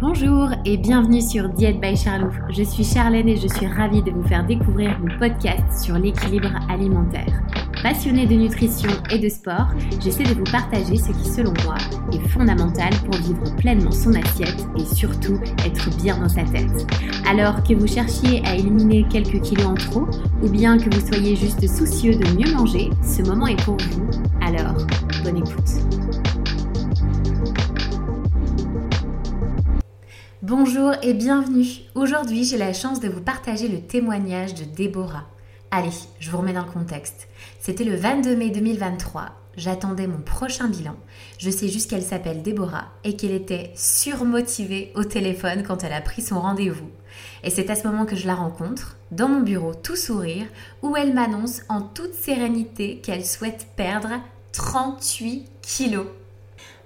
Bonjour et bienvenue sur Diète by Charlouf. Je suis Charlène et je suis ravie de vous faire découvrir mon podcast sur l'équilibre alimentaire. Passionnée de nutrition et de sport, j'essaie de vous partager ce qui, selon moi, est fondamental pour vivre pleinement son assiette et surtout être bien dans sa tête. Alors que vous cherchiez à éliminer quelques kilos en trop ou bien que vous soyez juste soucieux de mieux manger, ce moment est pour vous. Alors, bonne écoute. Bonjour et bienvenue. Aujourd'hui, j'ai la chance de vous partager le témoignage de Déborah. Allez, je vous remets dans le contexte. C'était le 22 mai 2023. J'attendais mon prochain bilan. Je sais juste qu'elle s'appelle Déborah et qu'elle était surmotivée au téléphone quand elle a pris son rendez-vous. Et c'est à ce moment que je la rencontre, dans mon bureau tout sourire, où elle m'annonce en toute sérénité qu'elle souhaite perdre 38 kilos.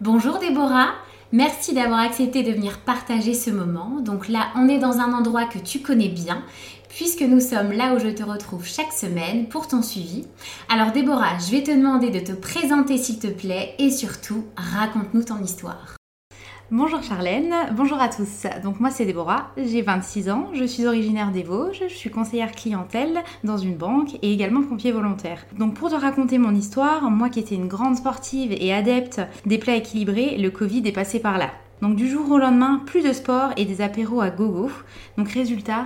Bonjour Déborah, Merci d'avoir accepté de venir partager ce moment. Donc là, on est dans un endroit que tu connais bien, puisque nous sommes là où je te retrouve chaque semaine pour ton suivi. Alors Déborah, je vais te demander de te présenter s'il te plaît et surtout, raconte-nous ton histoire. Bonjour Charlène, bonjour à tous. Donc moi c'est Déborah, j'ai 26 ans, je suis originaire des Vosges, je suis conseillère clientèle dans une banque et également pompier volontaire. Donc pour te raconter mon histoire, moi qui étais une grande sportive et adepte des plats équilibrés, le Covid est passé par là. Donc du jour au lendemain, plus de sport et des apéros à gogo. Donc résultat,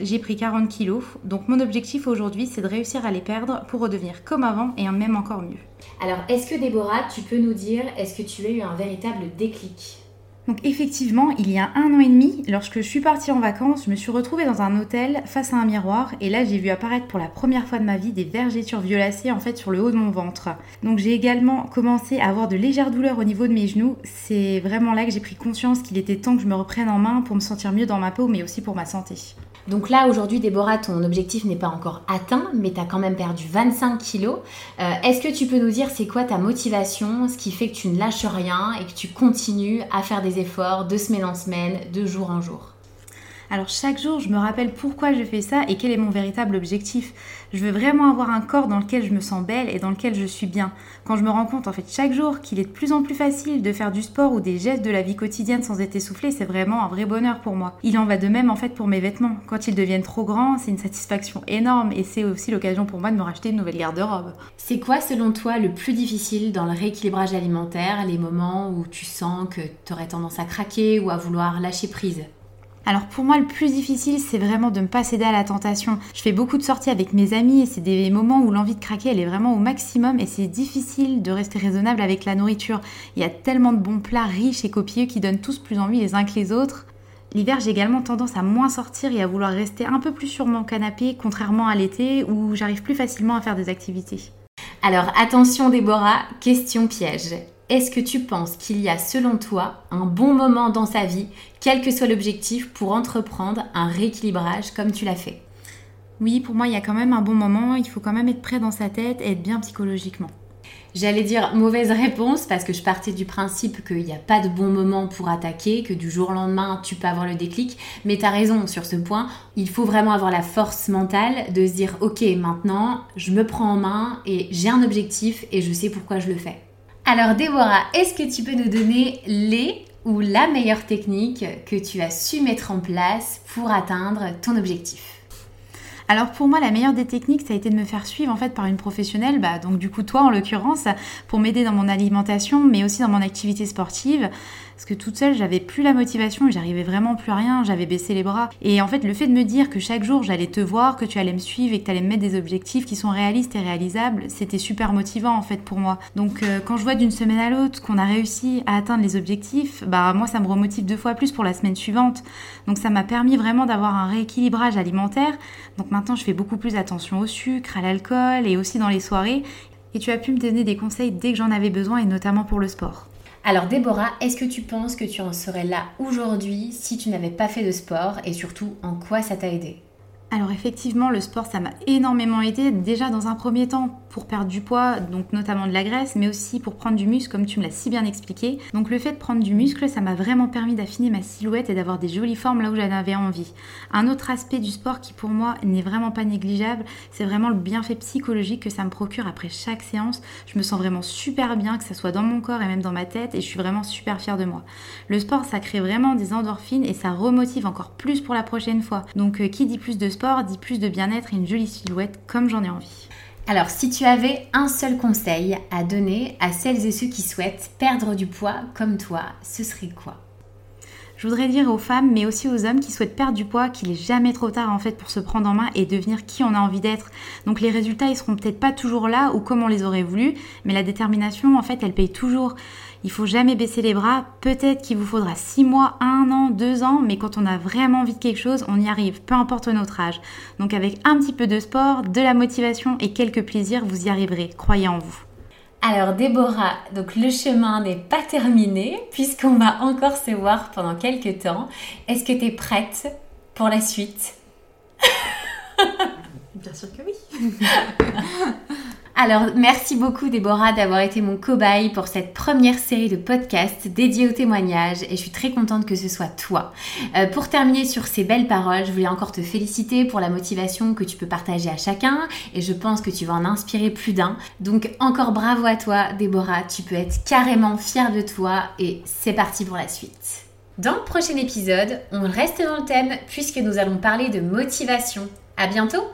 j'ai pris 40 kilos. Donc mon objectif aujourd'hui, c'est de réussir à les perdre pour redevenir comme avant et même encore mieux. Alors est-ce que Déborah, tu peux nous dire, est-ce que tu as eu un véritable déclic? Donc effectivement, il y a un an et demi, lorsque je suis partie en vacances, je me suis retrouvée dans un hôtel face à un miroir et là j'ai vu apparaître pour la première fois de ma vie des vergetures violacées en fait sur le haut de mon ventre. Donc j'ai également commencé à avoir de légères douleurs au niveau de mes genoux. C'est vraiment là que j'ai pris conscience qu'il était temps que je me reprenne en main pour me sentir mieux dans ma peau mais aussi pour ma santé. Donc là, aujourd'hui, Déborah, ton objectif n'est pas encore atteint, mais tu as quand même perdu 25 kilos. Euh, est-ce que tu peux nous dire c'est quoi ta motivation, ce qui fait que tu ne lâches rien et que tu continues à faire des efforts de semaine en semaine, de jour en jour? Alors chaque jour, je me rappelle pourquoi je fais ça et quel est mon véritable objectif. Je veux vraiment avoir un corps dans lequel je me sens belle et dans lequel je suis bien. Quand je me rends compte en fait chaque jour qu'il est de plus en plus facile de faire du sport ou des gestes de la vie quotidienne sans être essoufflé, c'est vraiment un vrai bonheur pour moi. Il en va de même en fait pour mes vêtements. Quand ils deviennent trop grands, c'est une satisfaction énorme et c'est aussi l'occasion pour moi de me racheter une nouvelle garde-robe. C'est quoi selon toi le plus difficile dans le rééquilibrage alimentaire, les moments où tu sens que tu aurais tendance à craquer ou à vouloir lâcher prise? Alors pour moi, le plus difficile, c'est vraiment de ne pas céder à la tentation. Je fais beaucoup de sorties avec mes amis et c'est des moments où l'envie de craquer, elle est vraiment au maximum et c'est difficile de rester raisonnable avec la nourriture. Il y a tellement de bons plats riches et copieux qui donnent tous plus envie les uns que les autres. L'hiver, j'ai également tendance à moins sortir et à vouloir rester un peu plus sur mon canapé, contrairement à l'été où j'arrive plus facilement à faire des activités. Alors attention Déborah, question piège est-ce que tu penses qu'il y a selon toi un bon moment dans sa vie, quel que soit l'objectif, pour entreprendre un rééquilibrage comme tu l'as fait? Oui, pour moi, il y a quand même un bon moment, il faut quand même être prêt dans sa tête et être bien psychologiquement. J'allais dire mauvaise réponse parce que je partais du principe qu'il n'y a pas de bon moment pour attaquer, que du jour au lendemain tu peux avoir le déclic. Mais tu as raison sur ce point. Il faut vraiment avoir la force mentale de se dire ok maintenant je me prends en main et j'ai un objectif et je sais pourquoi je le fais. Alors Déborah, est-ce que tu peux nous donner les ou la meilleure technique que tu as su mettre en place pour atteindre ton objectif? Alors pour moi, la meilleure des techniques, ça a été de me faire suivre en fait par une professionnelle, bah, donc du coup toi en l'occurrence, pour m'aider dans mon alimentation, mais aussi dans mon activité sportive. Parce que toute seule, j'avais plus la motivation j'arrivais vraiment plus à rien, j'avais baissé les bras. Et en fait, le fait de me dire que chaque jour j'allais te voir, que tu allais me suivre et que tu allais me mettre des objectifs qui sont réalistes et réalisables, c'était super motivant en fait pour moi. Donc euh, quand je vois d'une semaine à l'autre qu'on a réussi à atteindre les objectifs, bah moi ça me remotive deux fois plus pour la semaine suivante. Donc ça m'a permis vraiment d'avoir un rééquilibrage alimentaire. Donc je fais beaucoup plus attention au sucre, à l'alcool et aussi dans les soirées. Et tu as pu me donner des conseils dès que j'en avais besoin et notamment pour le sport. Alors Déborah, est-ce que tu penses que tu en serais là aujourd'hui si tu n'avais pas fait de sport et surtout en quoi ça t'a aidé? Alors effectivement, le sport, ça m'a énormément aidé, déjà dans un premier temps pour perdre du poids, donc notamment de la graisse, mais aussi pour prendre du muscle, comme tu me l'as si bien expliqué. Donc le fait de prendre du muscle, ça m'a vraiment permis d'affiner ma silhouette et d'avoir des jolies formes là où j'en avais envie. Un autre aspect du sport qui pour moi n'est vraiment pas négligeable, c'est vraiment le bienfait psychologique que ça me procure après chaque séance. Je me sens vraiment super bien, que ça soit dans mon corps et même dans ma tête, et je suis vraiment super fière de moi. Le sport, ça crée vraiment des endorphines et ça remotive encore plus pour la prochaine fois. Donc euh, qui dit plus de sport dit plus de bien-être et une jolie silhouette comme j'en ai envie. Alors, si tu avais un seul conseil à donner à celles et ceux qui souhaitent perdre du poids comme toi, ce serait quoi? Je voudrais dire aux femmes, mais aussi aux hommes qui souhaitent perdre du poids, qu'il est jamais trop tard en fait pour se prendre en main et devenir qui on a envie d'être. Donc les résultats, ils seront peut-être pas toujours là ou comme on les aurait voulu, mais la détermination, en fait, elle paye toujours. Il faut jamais baisser les bras. Peut-être qu'il vous faudra 6 mois, 1 an, 2 ans, mais quand on a vraiment envie de quelque chose, on y arrive, peu importe notre âge. Donc avec un petit peu de sport, de la motivation et quelques plaisirs, vous y arriverez. Croyez en vous. Alors Déborah, donc le chemin n'est pas terminé puisqu'on va encore se voir pendant quelques temps. Est-ce que tu es prête pour la suite? Bien sûr que oui. Alors, merci beaucoup Déborah d'avoir été mon cobaye pour cette première série de podcasts dédiés au témoignage et je suis très contente que ce soit toi. Euh, pour terminer sur ces belles paroles, je voulais encore te féliciter pour la motivation que tu peux partager à chacun et je pense que tu vas en inspirer plus d'un. Donc encore bravo à toi Déborah, tu peux être carrément fière de toi et c'est parti pour la suite. Dans le prochain épisode, on reste dans le thème puisque nous allons parler de motivation. À bientôt